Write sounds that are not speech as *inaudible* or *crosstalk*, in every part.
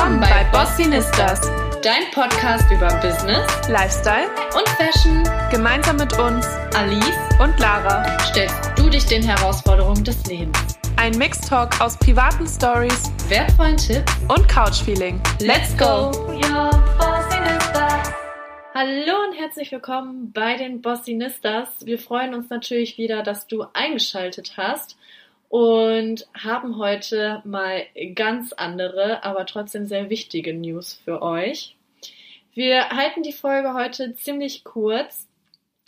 Willkommen bei Bossinistas, dein Podcast über Business, Lifestyle und Fashion. Gemeinsam mit uns, Alice und Lara, stellst du dich den Herausforderungen des Lebens. Ein Mixtalk aus privaten Stories, wertvollen Tipps und Couchfeeling. Let's go! Hallo und herzlich willkommen bei den Bossinistas. Wir freuen uns natürlich wieder, dass du eingeschaltet hast und haben heute mal ganz andere, aber trotzdem sehr wichtige News für euch. Wir halten die Folge heute ziemlich kurz,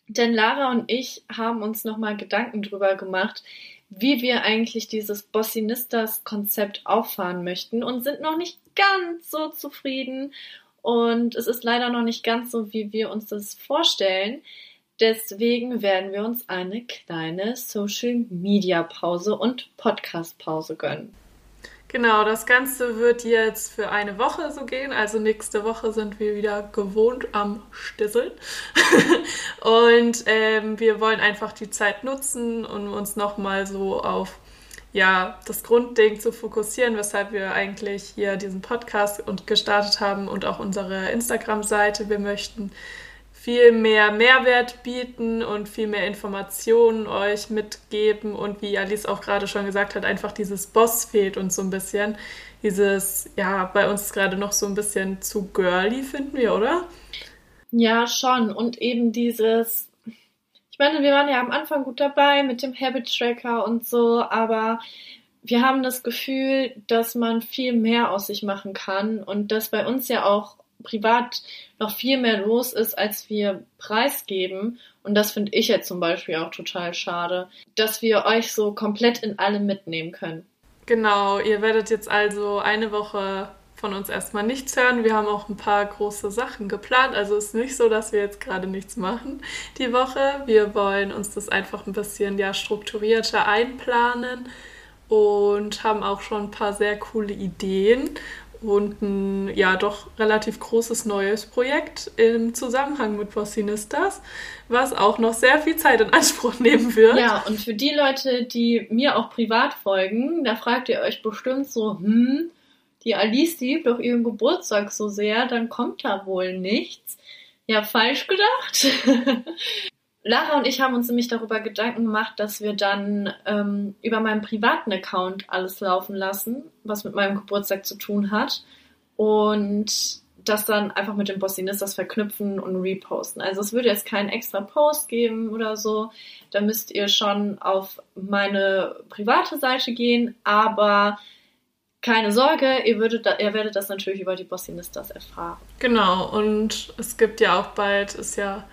denn Lara und ich haben uns nochmal Gedanken drüber gemacht, wie wir eigentlich dieses Bossinistas-Konzept auffahren möchten und sind noch nicht ganz so zufrieden. Und es ist leider noch nicht ganz so, wie wir uns das vorstellen. Deswegen werden wir uns eine kleine Social Media Pause und Podcast Pause gönnen. Genau, das Ganze wird jetzt für eine Woche so gehen. Also nächste Woche sind wir wieder gewohnt am Stisseln. *laughs* und ähm, wir wollen einfach die Zeit nutzen, um uns nochmal so auf ja, das Grundding zu fokussieren, weshalb wir eigentlich hier diesen Podcast und gestartet haben und auch unsere Instagram-Seite. Wir möchten viel mehr Mehrwert bieten und viel mehr Informationen euch mitgeben. Und wie Alice auch gerade schon gesagt hat, einfach dieses Boss fehlt uns so ein bisschen. Dieses, ja, bei uns gerade noch so ein bisschen zu girly, finden wir, oder? Ja, schon. Und eben dieses, ich meine, wir waren ja am Anfang gut dabei mit dem Habit Tracker und so, aber wir haben das Gefühl, dass man viel mehr aus sich machen kann und dass bei uns ja auch privat noch viel mehr los ist, als wir preisgeben. Und das finde ich jetzt zum Beispiel auch total schade, dass wir euch so komplett in allem mitnehmen können. Genau, ihr werdet jetzt also eine Woche von uns erstmal nichts hören. Wir haben auch ein paar große Sachen geplant. Also es ist nicht so, dass wir jetzt gerade nichts machen die Woche. Wir wollen uns das einfach ein bisschen ja, strukturierter einplanen und haben auch schon ein paar sehr coole Ideen und ein ja doch relativ großes neues Projekt im Zusammenhang mit Bossinistas, was auch noch sehr viel Zeit in Anspruch nehmen wird. Ja, und für die Leute, die mir auch privat folgen, da fragt ihr euch bestimmt so, hm, die Alice liebt doch ihren Geburtstag so sehr, dann kommt da wohl nichts. Ja, falsch gedacht. *laughs* Lara und ich haben uns nämlich darüber Gedanken gemacht, dass wir dann ähm, über meinen privaten Account alles laufen lassen, was mit meinem Geburtstag zu tun hat. Und das dann einfach mit dem Bossinistas verknüpfen und reposten. Also es würde jetzt keinen extra Post geben oder so. Da müsst ihr schon auf meine private Seite gehen, aber keine Sorge, ihr, würdet ihr werdet das natürlich über die Bossinistas erfahren. Genau, und es gibt ja auch bald, ist ja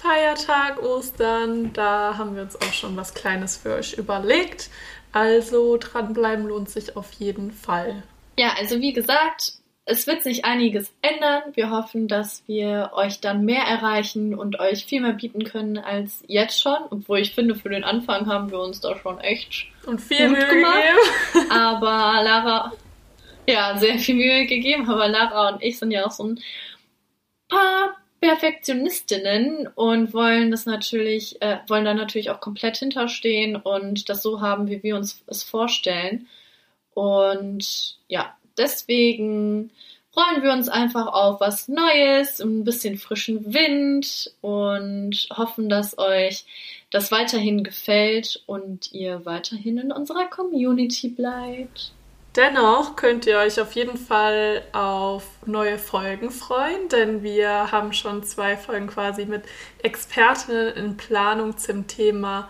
Feiertag, Ostern. Da haben wir uns auch schon was Kleines für euch überlegt. Also dranbleiben lohnt sich auf jeden Fall. Ja, also wie gesagt, es wird sich einiges ändern. Wir hoffen, dass wir euch dann mehr erreichen und euch viel mehr bieten können als jetzt schon. Obwohl ich finde, für den Anfang haben wir uns da schon echt und viel Mühe gemacht. gegeben. *laughs* Aber Lara, ja, sehr viel Mühe gegeben. Aber Lara und ich sind ja auch so ein Perfektionistinnen und wollen das natürlich, äh, wollen da natürlich auch komplett hinterstehen und das so haben, wie wir uns es vorstellen. Und ja, deswegen freuen wir uns einfach auf was Neues, ein bisschen frischen Wind und hoffen, dass euch das weiterhin gefällt und ihr weiterhin in unserer Community bleibt. Dennoch könnt ihr euch auf jeden Fall auf neue Folgen freuen, denn wir haben schon zwei Folgen quasi mit Expertinnen in Planung zum Thema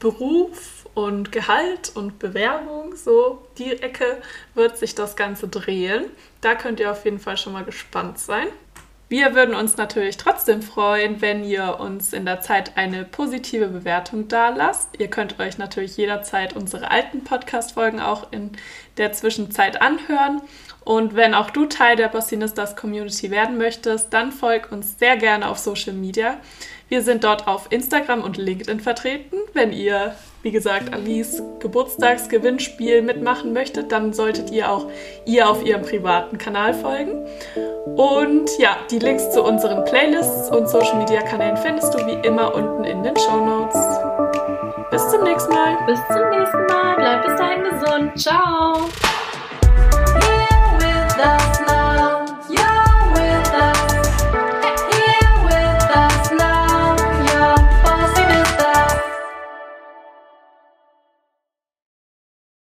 Beruf und Gehalt und Bewerbung. So die Ecke wird sich das Ganze drehen. Da könnt ihr auf jeden Fall schon mal gespannt sein. Wir würden uns natürlich trotzdem freuen, wenn ihr uns in der Zeit eine positive Bewertung da lasst. Ihr könnt euch natürlich jederzeit unsere alten Podcast-Folgen auch in der Zwischenzeit anhören. Und wenn auch du Teil der Bossinistas Community werden möchtest, dann folg uns sehr gerne auf Social Media. Wir sind dort auf Instagram und LinkedIn vertreten. Wenn ihr, wie gesagt, Alice Geburtstagsgewinnspiel mitmachen möchtet, dann solltet ihr auch ihr auf ihrem privaten Kanal folgen. Und ja, die Links zu unseren Playlists und Social Media Kanälen findest du wie immer unten in den Show Notes. Bis zum nächsten Mal. Bis zum nächsten Mal. Bleib bis dahin gesund. Ciao.